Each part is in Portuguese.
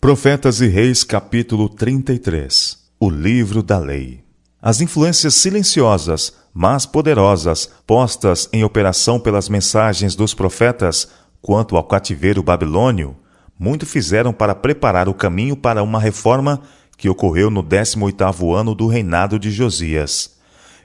Profetas e Reis, capítulo 33 O livro da lei. As influências silenciosas, mas poderosas, postas em operação pelas mensagens dos profetas quanto ao cativeiro babilônio, muito fizeram para preparar o caminho para uma reforma que ocorreu no 18º ano do reinado de Josias.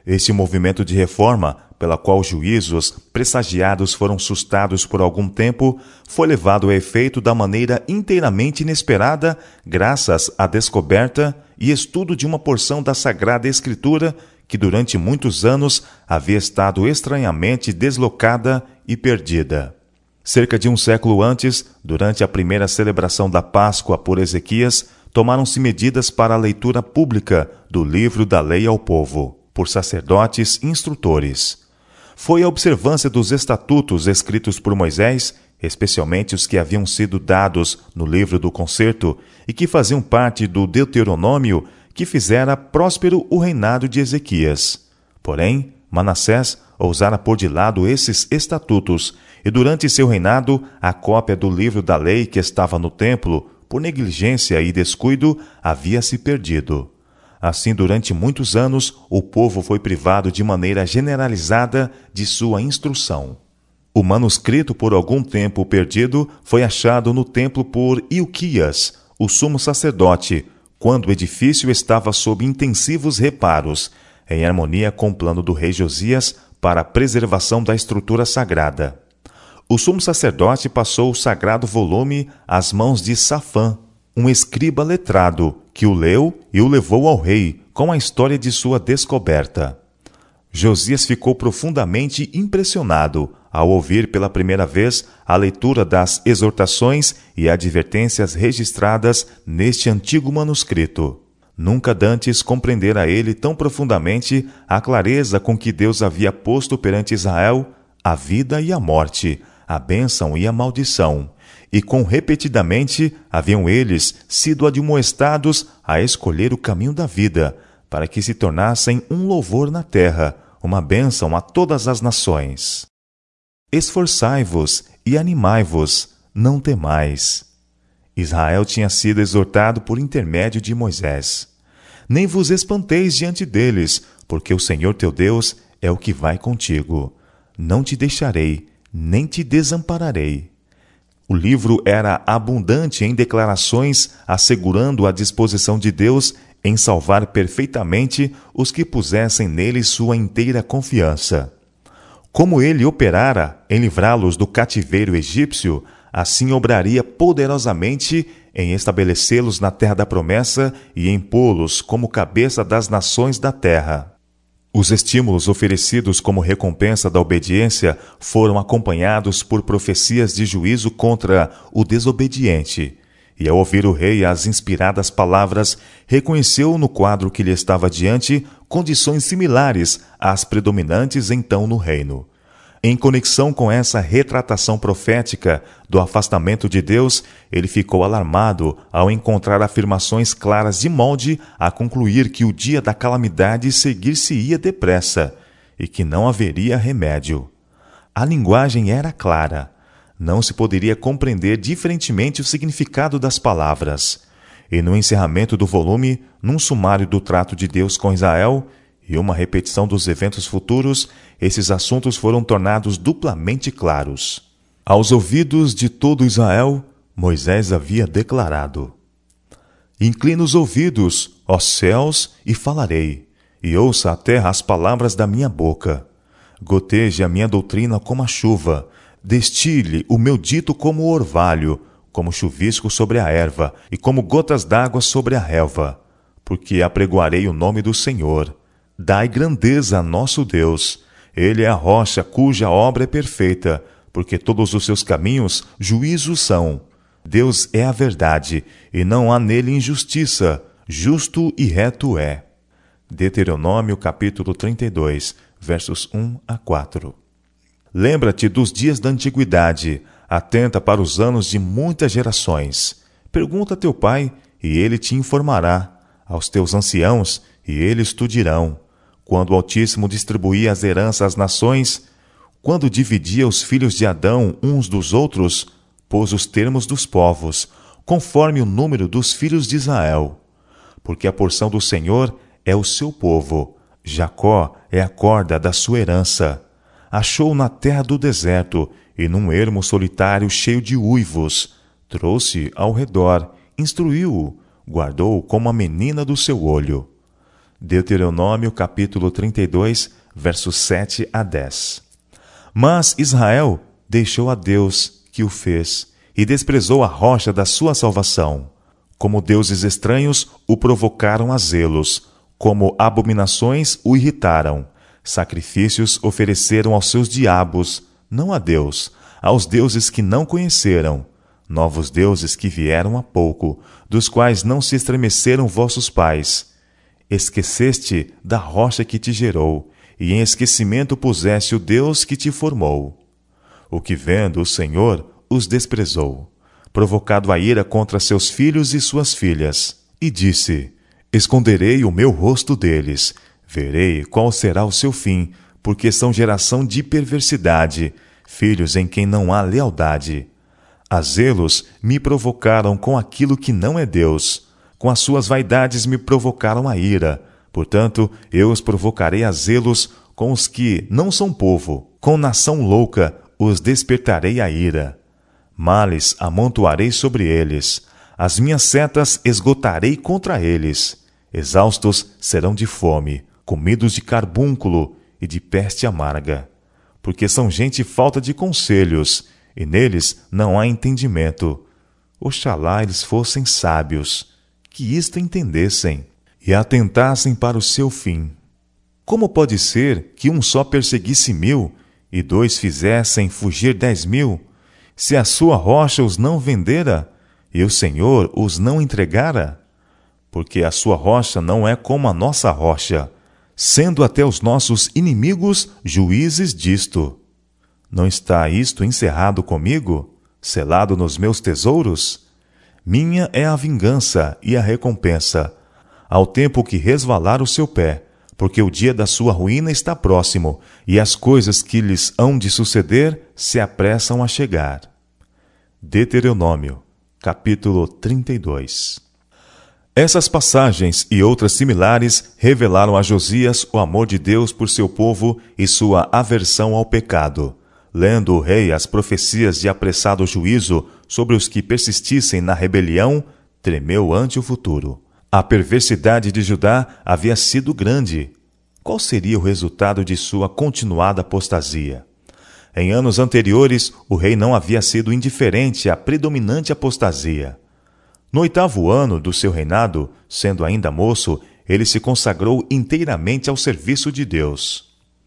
Este movimento de reforma pela qual juízos pressagiados foram sustados por algum tempo, foi levado a efeito da maneira inteiramente inesperada, graças à descoberta e estudo de uma porção da Sagrada Escritura que durante muitos anos havia estado estranhamente deslocada e perdida. Cerca de um século antes, durante a primeira celebração da Páscoa por Ezequias, tomaram-se medidas para a leitura pública do livro da lei ao povo, por sacerdotes instrutores foi a observância dos estatutos escritos por Moisés, especialmente os que haviam sido dados no livro do concerto e que faziam parte do Deuteronômio, que fizera próspero o reinado de Ezequias. Porém, Manassés ousara pôr de lado esses estatutos, e durante seu reinado, a cópia do livro da lei que estava no templo, por negligência e descuido, havia se perdido. Assim, durante muitos anos, o povo foi privado de maneira generalizada de sua instrução. O manuscrito, por algum tempo perdido, foi achado no templo por Ilquias, o sumo sacerdote, quando o edifício estava sob intensivos reparos, em harmonia com o plano do rei Josias para a preservação da estrutura sagrada. O sumo sacerdote passou o sagrado volume às mãos de Safã, um escriba letrado, que o leu e o levou ao rei com a história de sua descoberta. Josias ficou profundamente impressionado ao ouvir pela primeira vez a leitura das exortações e advertências registradas neste antigo manuscrito. Nunca dantes compreendera ele tão profundamente a clareza com que Deus havia posto perante Israel a vida e a morte, a bênção e a maldição, e com repetidamente haviam eles sido admoestados a escolher o caminho da vida, para que se tornassem um louvor na terra, uma bênção a todas as nações. Esforçai-vos e animai-vos, não temais. Israel tinha sido exortado por intermédio de Moisés. Nem vos espanteis diante deles, porque o Senhor teu Deus é o que vai contigo. Não te deixarei, nem te desampararei. O livro era abundante em declarações assegurando a disposição de Deus em salvar perfeitamente os que pusessem nele sua inteira confiança. Como ele operara em livrá-los do cativeiro egípcio, assim obraria poderosamente em estabelecê-los na terra da promessa e em pô-los como cabeça das nações da terra. Os estímulos oferecidos como recompensa da obediência foram acompanhados por profecias de juízo contra o desobediente. E ao ouvir o rei as inspiradas palavras, reconheceu no quadro que lhe estava diante condições similares às predominantes então no reino. Em conexão com essa retratação profética do afastamento de Deus, ele ficou alarmado ao encontrar afirmações claras de molde a concluir que o dia da calamidade seguir-se-ia depressa e que não haveria remédio. A linguagem era clara. Não se poderia compreender diferentemente o significado das palavras. E no encerramento do volume, num sumário do trato de Deus com Israel, e uma repetição dos eventos futuros, esses assuntos foram tornados duplamente claros. Aos ouvidos de todo Israel, Moisés havia declarado: Inclina os ouvidos, ó céus, e falarei, e ouça a terra as palavras da minha boca. Goteje a minha doutrina como a chuva, destile o meu dito como o orvalho, como chuvisco sobre a erva, e como gotas d'água sobre a relva, porque apregoarei o nome do Senhor Dai grandeza a nosso Deus. Ele é a rocha cuja obra é perfeita, porque todos os seus caminhos juízos são. Deus é a verdade, e não há nele injustiça. Justo e reto é. Deuteronômio capítulo 32, versos 1 a 4. Lembra-te dos dias da antiguidade, atenta para os anos de muitas gerações. Pergunta a teu pai, e ele te informará, aos teus anciãos, e eles te dirão quando o Altíssimo distribuía as heranças às nações, quando dividia os filhos de Adão uns dos outros, pôs os termos dos povos, conforme o número dos filhos de Israel. Porque a porção do Senhor é o seu povo, Jacó é a corda da sua herança. Achou na terra do deserto e num ermo solitário cheio de uivos. Trouxe ao redor, instruiu-o, guardou como a menina do seu olho. Deuteronômio capítulo 32, versos 7 a 10. Mas Israel deixou a Deus que o fez e desprezou a rocha da sua salvação. Como deuses estranhos o provocaram a zelos, como abominações o irritaram. Sacrifícios ofereceram aos seus diabos, não a Deus, aos deuses que não conheceram. Novos deuses que vieram há pouco, dos quais não se estremeceram vossos pais. Esqueceste da rocha que te gerou, e em esquecimento puseste o Deus que te formou. O que vendo o Senhor os desprezou, provocado a ira contra seus filhos e suas filhas, e disse: Esconderei o meu rosto deles, verei qual será o seu fim, porque são geração de perversidade, filhos em quem não há lealdade. A zelos me provocaram com aquilo que não é Deus, com as suas vaidades me provocaram a ira. Portanto, eu os provocarei a zelos com os que não são povo, com nação louca os despertarei a ira. Males amontoarei sobre eles, as minhas setas esgotarei contra eles Exaustos serão de fome, comidos de carbúnculo e de peste amarga, porque são gente falta de conselhos, e neles não há entendimento. Oxalá eles fossem sábios, que isto entendessem, e atentassem para o seu fim. Como pode ser que um só perseguisse mil, e dois fizessem fugir dez mil, se a sua rocha os não vendera, e o Senhor os não entregara? porque a sua rocha não é como a nossa rocha, sendo até os nossos inimigos juízes disto. Não está isto encerrado comigo, selado nos meus tesouros? Minha é a vingança e a recompensa, ao tempo que resvalar o seu pé, porque o dia da sua ruína está próximo, e as coisas que lhes hão de suceder se apressam a chegar. Deuteronômio, capítulo 32 essas passagens e outras similares revelaram a Josias o amor de Deus por seu povo e sua aversão ao pecado. Lendo o rei as profecias de apressado juízo sobre os que persistissem na rebelião, tremeu ante o futuro. A perversidade de Judá havia sido grande. Qual seria o resultado de sua continuada apostasia? Em anos anteriores, o rei não havia sido indiferente à predominante apostasia. No oitavo ano do seu reinado, sendo ainda moço, ele se consagrou inteiramente ao serviço de Deus.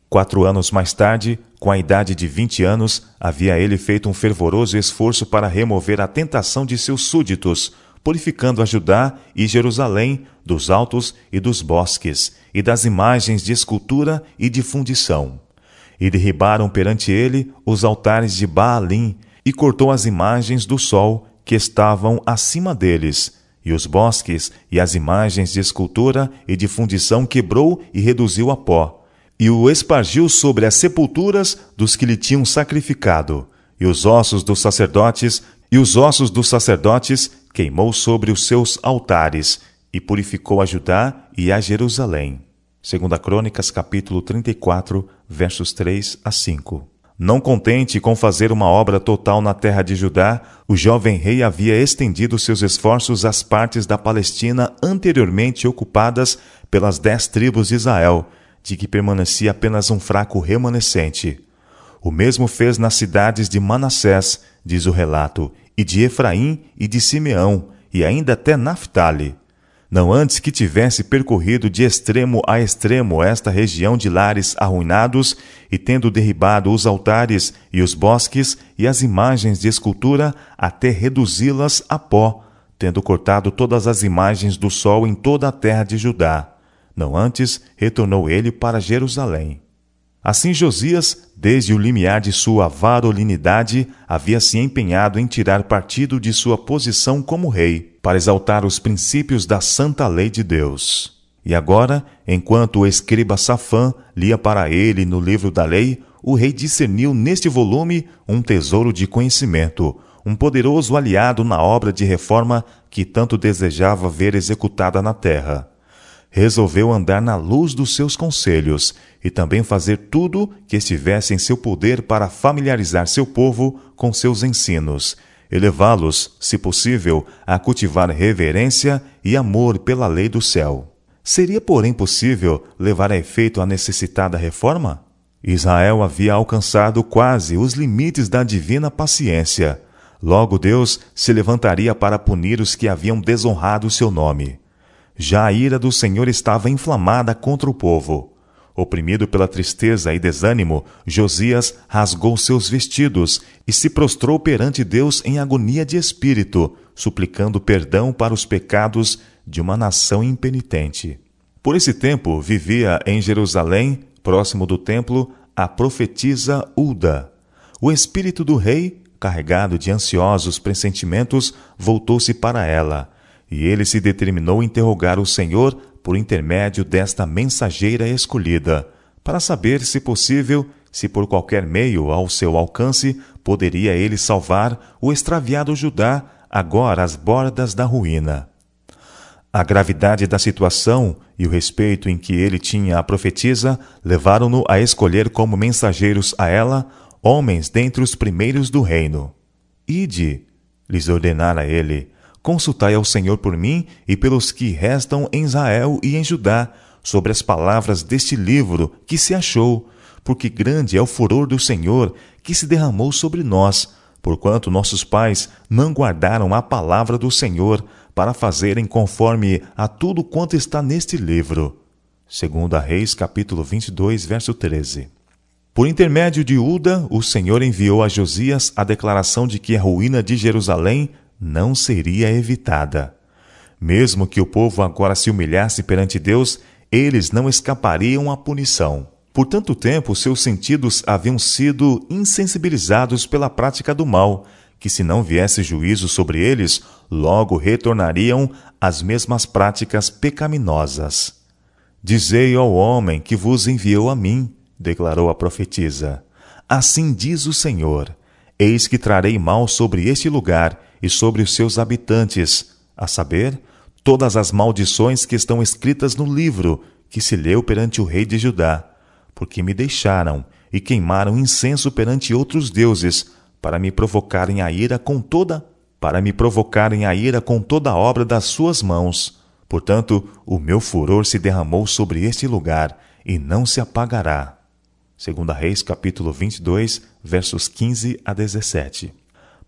Quatro anos mais tarde, com a idade de vinte anos, havia ele feito um fervoroso esforço para remover a tentação de seus súditos, purificando a Judá e Jerusalém dos altos e dos bosques, e das imagens de escultura e de fundição. E derribaram perante ele os altares de Baalim, e cortou as imagens do sol, que estavam acima deles, e os bosques e as imagens de escultura e de fundição quebrou e reduziu a pó, e o espargiu sobre as sepulturas dos que lhe tinham sacrificado, e os ossos dos sacerdotes e os ossos dos sacerdotes queimou sobre os seus altares, e purificou a Judá e a Jerusalém. Segunda Crônicas, capítulo 34, versos 3 a 5. Não contente com fazer uma obra total na terra de Judá, o jovem rei havia estendido seus esforços às partes da Palestina anteriormente ocupadas pelas dez tribos de Israel, de que permanecia apenas um fraco remanescente. O mesmo fez nas cidades de Manassés, diz o relato, e de Efraim e de Simeão, e ainda até Naphtali não antes que tivesse percorrido de extremo a extremo esta região de lares arruinados, e tendo derribado os altares e os bosques e as imagens de escultura, até reduzi-las a pó, tendo cortado todas as imagens do sol em toda a terra de Judá. Não antes retornou ele para Jerusalém. Assim Josias, desde o limiar de sua varolinidade, havia se empenhado em tirar partido de sua posição como rei, para exaltar os princípios da santa lei de Deus. E agora, enquanto o escriba Safã lia para ele no livro da lei, o rei discerniu neste volume um tesouro de conhecimento, um poderoso aliado na obra de reforma que tanto desejava ver executada na terra. Resolveu andar na luz dos seus conselhos e também fazer tudo que estivesse em seu poder para familiarizar seu povo com seus ensinos, e levá-los, se possível, a cultivar reverência e amor pela lei do céu. Seria, porém, possível levar a efeito a necessitada reforma? Israel havia alcançado quase os limites da divina paciência. Logo Deus se levantaria para punir os que haviam desonrado seu nome. Já a ira do Senhor estava inflamada contra o povo. Oprimido pela tristeza e desânimo, Josias rasgou seus vestidos e se prostrou perante Deus em agonia de espírito, suplicando perdão para os pecados de uma nação impenitente. Por esse tempo vivia em Jerusalém, próximo do templo, a profetisa Uda. O espírito do rei, carregado de ansiosos pressentimentos, voltou-se para ela, e ele se determinou interrogar o Senhor por intermédio desta mensageira escolhida, para saber, se possível, se por qualquer meio ao seu alcance poderia ele salvar o extraviado Judá, agora às bordas da ruína. A gravidade da situação e o respeito em que ele tinha a profetisa levaram-no a escolher como mensageiros a ela homens dentre os primeiros do reino. Ide, lhes ordenara ele, consultai ao Senhor por mim e pelos que restam em Israel e em Judá, sobre as palavras deste livro que se achou, porque grande é o furor do Senhor que se derramou sobre nós, porquanto nossos pais não guardaram a palavra do Senhor para fazerem conforme a tudo quanto está neste livro. Segundo Reis, capítulo 22, verso 13. Por intermédio de Uda, o Senhor enviou a Josias a declaração de que a ruína de Jerusalém não seria evitada. Mesmo que o povo agora se humilhasse perante Deus, eles não escapariam à punição. Por tanto tempo, seus sentidos haviam sido insensibilizados pela prática do mal, que se não viesse juízo sobre eles, logo retornariam às mesmas práticas pecaminosas. Dizei ao homem que vos enviou a mim, declarou a profetisa. Assim diz o Senhor: Eis que trarei mal sobre este lugar e sobre os seus habitantes, a saber, todas as maldições que estão escritas no livro que se leu perante o rei de Judá porque me deixaram e queimaram incenso perante outros deuses, para me provocarem a ira com toda para me provocarem a ira com toda a obra das suas mãos. Portanto, o meu furor se derramou sobre este lugar e não se apagará. Segunda Reis, capítulo 22, versos 15 a 17.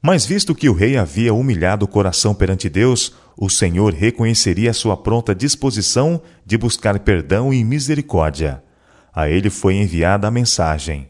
Mas visto que o rei havia humilhado o coração perante Deus, o Senhor reconheceria sua pronta disposição de buscar perdão e misericórdia. A ele foi enviada a mensagem: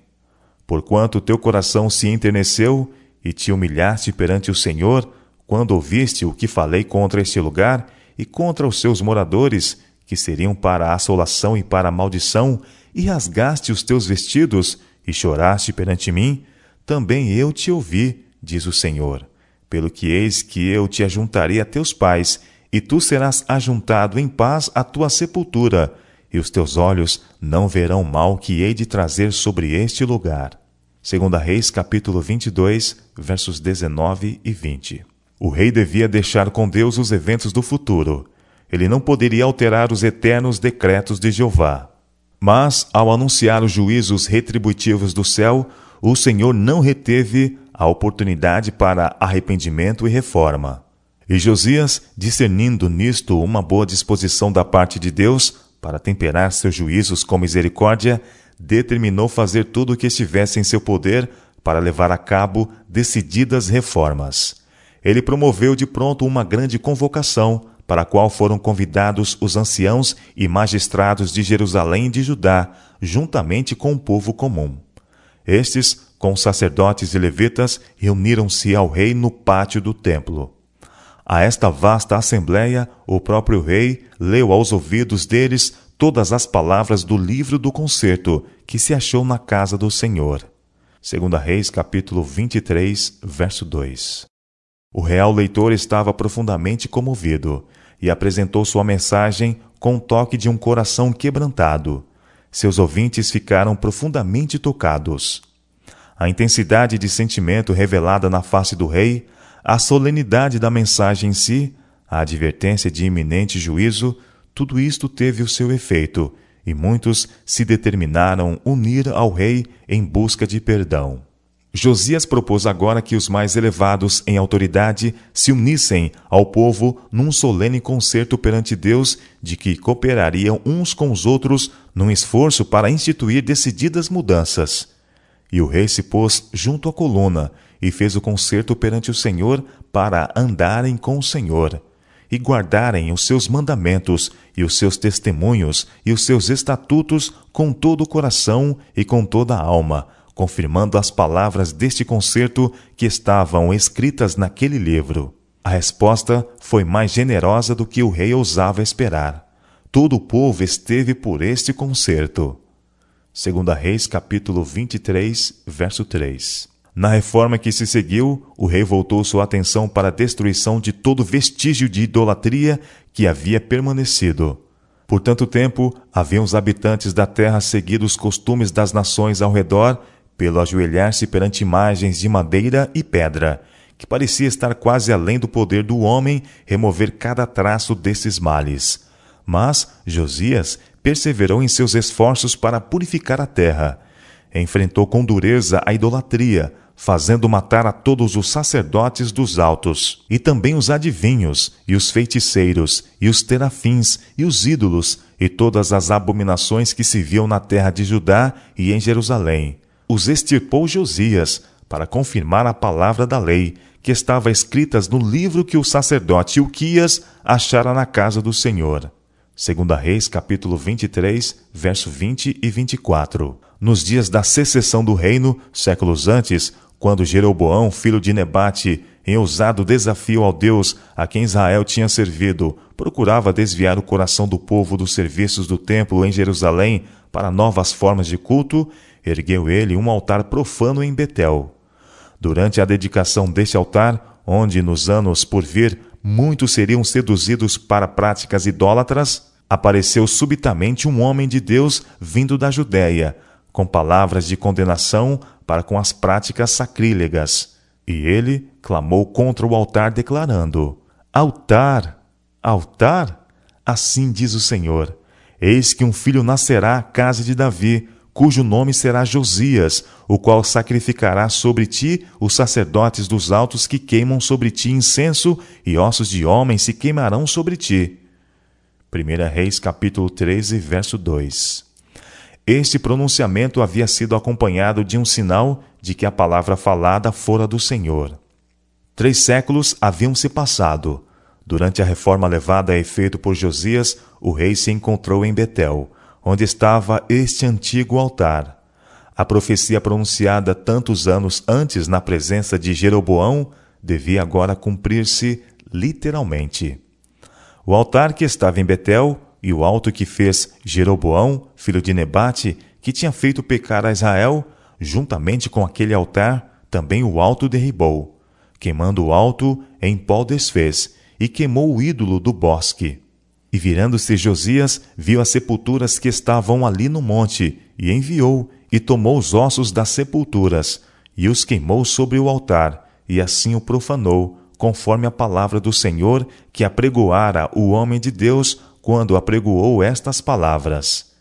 Porquanto teu coração se enterneceu e te humilhaste perante o Senhor, quando ouviste o que falei contra este lugar e contra os seus moradores, que seriam para a assolação e para a maldição, e rasgaste os teus vestidos e choraste perante mim, também eu te ouvi, diz o Senhor. Pelo que eis que eu te ajuntarei a teus pais, e tu serás ajuntado em paz à tua sepultura, e os teus olhos não verão mal que hei de trazer sobre este lugar. Segunda Reis, capítulo 22, versos 19 e 20. O rei devia deixar com Deus os eventos do futuro. Ele não poderia alterar os eternos decretos de Jeová. Mas, ao anunciar os juízos retributivos do céu, o Senhor não reteve a oportunidade para arrependimento e reforma. E Josias, discernindo nisto uma boa disposição da parte de Deus, para temperar seus juízos com misericórdia, determinou fazer tudo o que estivesse em seu poder para levar a cabo decididas reformas. Ele promoveu de pronto uma grande convocação, para a qual foram convidados os anciãos e magistrados de Jerusalém e de Judá, juntamente com o povo comum. Estes, com sacerdotes e levitas, reuniram-se ao rei no pátio do templo. A esta vasta assembleia, o próprio rei leu aos ouvidos deles todas as palavras do livro do concerto que se achou na casa do Senhor. Segunda Reis, capítulo 23, verso 2. O real leitor estava profundamente comovido e apresentou sua mensagem com o toque de um coração quebrantado. Seus ouvintes ficaram profundamente tocados. A intensidade de sentimento revelada na face do rei a solenidade da mensagem em si, a advertência de iminente juízo, tudo isto teve o seu efeito, e muitos se determinaram unir ao rei em busca de perdão. Josias propôs agora que os mais elevados em autoridade se unissem ao povo num solene concerto perante Deus de que cooperariam uns com os outros num esforço para instituir decididas mudanças. E o rei se pôs junto à coluna e fez o concerto perante o Senhor para andarem com o Senhor e guardarem os seus mandamentos e os seus testemunhos e os seus estatutos com todo o coração e com toda a alma, confirmando as palavras deste concerto que estavam escritas naquele livro. A resposta foi mais generosa do que o rei ousava esperar. Todo o povo esteve por este concerto. Segunda Reis, capítulo 23, verso 3. Na reforma que se seguiu, o rei voltou sua atenção para a destruição de todo vestígio de idolatria que havia permanecido. Por tanto tempo, haviam os habitantes da terra seguido os costumes das nações ao redor, pelo ajoelhar-se perante imagens de madeira e pedra, que parecia estar quase além do poder do homem remover cada traço desses males. Mas Josias perseverou em seus esforços para purificar a terra. Enfrentou com dureza a idolatria, fazendo matar a todos os sacerdotes dos altos, e também os adivinhos, e os feiticeiros, e os terafins, e os ídolos, e todas as abominações que se viam na terra de Judá e em Jerusalém. Os extirpou Josias, para confirmar a palavra da lei, que estava escritas no livro que o sacerdote Uquias achara na casa do Senhor. Segunda Reis, capítulo 23, verso 20 e 24. Nos dias da secessão do reino, séculos antes, quando Jeroboão, filho de Nebate, em ousado desafio ao Deus a quem Israel tinha servido, procurava desviar o coração do povo dos serviços do templo em Jerusalém para novas formas de culto, ergueu ele um altar profano em Betel. Durante a dedicação deste altar, onde nos anos por vir muitos seriam seduzidos para práticas idólatras, apareceu subitamente um homem de Deus vindo da Judéia, com palavras de condenação para com as práticas sacrílegas. E ele clamou contra o altar, declarando: Altar, altar, assim diz o Senhor: Eis que um filho nascerá à casa de Davi, cujo nome será Josias, o qual sacrificará sobre ti os sacerdotes dos altos que queimam sobre ti incenso, e ossos de homens se queimarão sobre ti. 1 Reis capítulo 13, verso 2. Este pronunciamento havia sido acompanhado de um sinal de que a palavra falada fora do Senhor. Três séculos haviam se passado. Durante a reforma levada a efeito por Josias, o rei se encontrou em Betel, onde estava este antigo altar. A profecia pronunciada tantos anos antes na presença de Jeroboão devia agora cumprir-se literalmente. O altar que estava em Betel e o alto que fez Jeroboão, filho de Nebate, que tinha feito pecar a Israel, juntamente com aquele altar, também o alto derribou. Queimando o alto, em pó desfez, e queimou o ídolo do bosque. E virando-se Josias, viu as sepulturas que estavam ali no monte, e enviou, e tomou os ossos das sepulturas, e os queimou sobre o altar, e assim o profanou, conforme a palavra do Senhor que apregoara o homem de Deus quando apregoou estas palavras.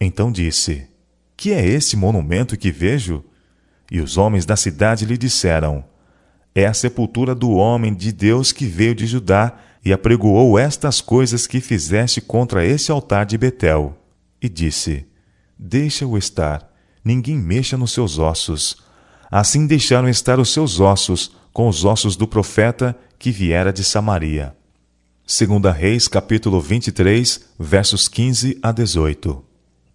Então disse: Que é esse monumento que vejo? E os homens da cidade lhe disseram: É a sepultura do homem de Deus que veio de Judá e apregoou estas coisas que fizeste contra esse altar de Betel. E disse: Deixa-o estar, ninguém mexa nos seus ossos. Assim deixaram estar os seus ossos com os ossos do profeta que viera de Samaria. Segunda Reis, capítulo 23, versos 15 a 18.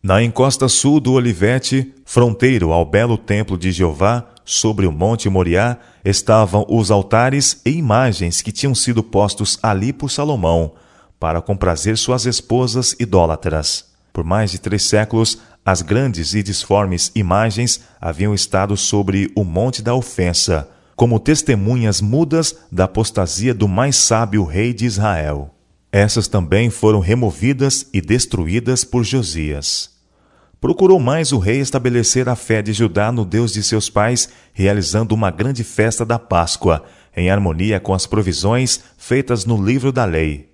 Na encosta sul do Olivete, fronteiro ao belo templo de Jeová, sobre o monte Moriá, estavam os altares e imagens que tinham sido postos ali por Salomão, para comprazer suas esposas idólatras. Por mais de três séculos, as grandes e disformes imagens haviam estado sobre o monte da ofensa, como testemunhas mudas da apostasia do mais sábio rei de Israel. Essas também foram removidas e destruídas por Josias. Procurou mais o rei estabelecer a fé de Judá no Deus de seus pais, realizando uma grande festa da Páscoa, em harmonia com as provisões feitas no livro da lei.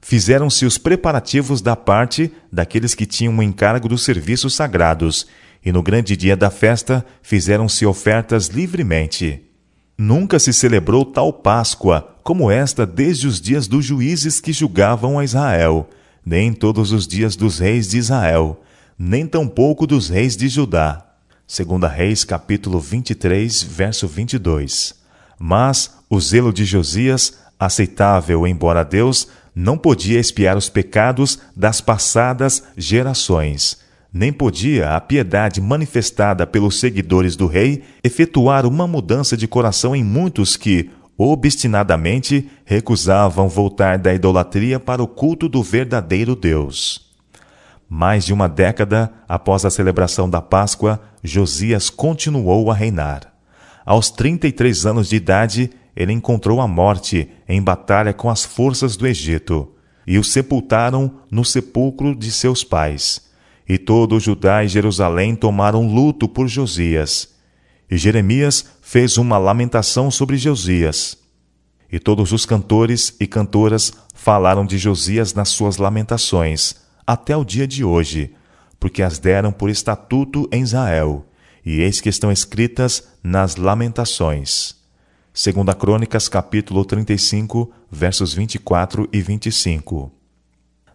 Fizeram-se os preparativos da parte daqueles que tinham o encargo dos serviços sagrados, e no grande dia da festa fizeram-se ofertas livremente. Nunca se celebrou tal Páscoa como esta desde os dias dos juízes que julgavam a Israel, nem todos os dias dos reis de Israel, nem tampouco dos reis de Judá. Segunda Reis, capítulo 23, verso 22. Mas o zelo de Josias, aceitável embora Deus, não podia expiar os pecados das passadas gerações, nem podia a piedade manifestada pelos seguidores do rei efetuar uma mudança de coração em muitos que, obstinadamente, recusavam voltar da idolatria para o culto do verdadeiro Deus. Mais de uma década após a celebração da Páscoa, Josias continuou a reinar. Aos 33 anos de idade, ele encontrou a morte em batalha com as forças do Egito, e o sepultaram no sepulcro de seus pais. E todo Judá e Jerusalém tomaram luto por Josias. E Jeremias fez uma lamentação sobre Josias. E todos os cantores e cantoras falaram de Josias nas suas lamentações, até o dia de hoje, porque as deram por estatuto em Israel, e eis que estão escritas nas Lamentações. Segunda Crônicas, capítulo 35, versos 24 e 25.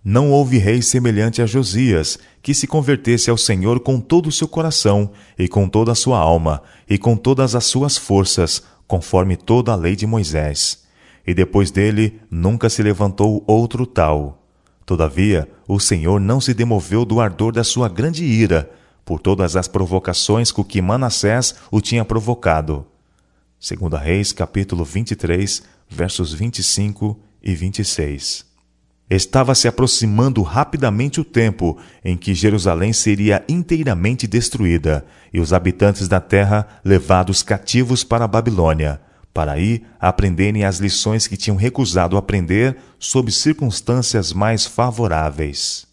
Não houve rei semelhante a Josias, que se convertesse ao Senhor com todo o seu coração, e com toda a sua alma, e com todas as suas forças, conforme toda a lei de Moisés. E depois dele nunca se levantou outro tal. Todavia, o Senhor não se demoveu do ardor da sua grande ira, por todas as provocações com que Manassés o tinha provocado. Segunda Reis, capítulo 23, versos 25 e 26. Estava se aproximando rapidamente o tempo em que Jerusalém seria inteiramente destruída e os habitantes da terra levados cativos para a Babilônia, para aí aprenderem as lições que tinham recusado aprender sob circunstâncias mais favoráveis.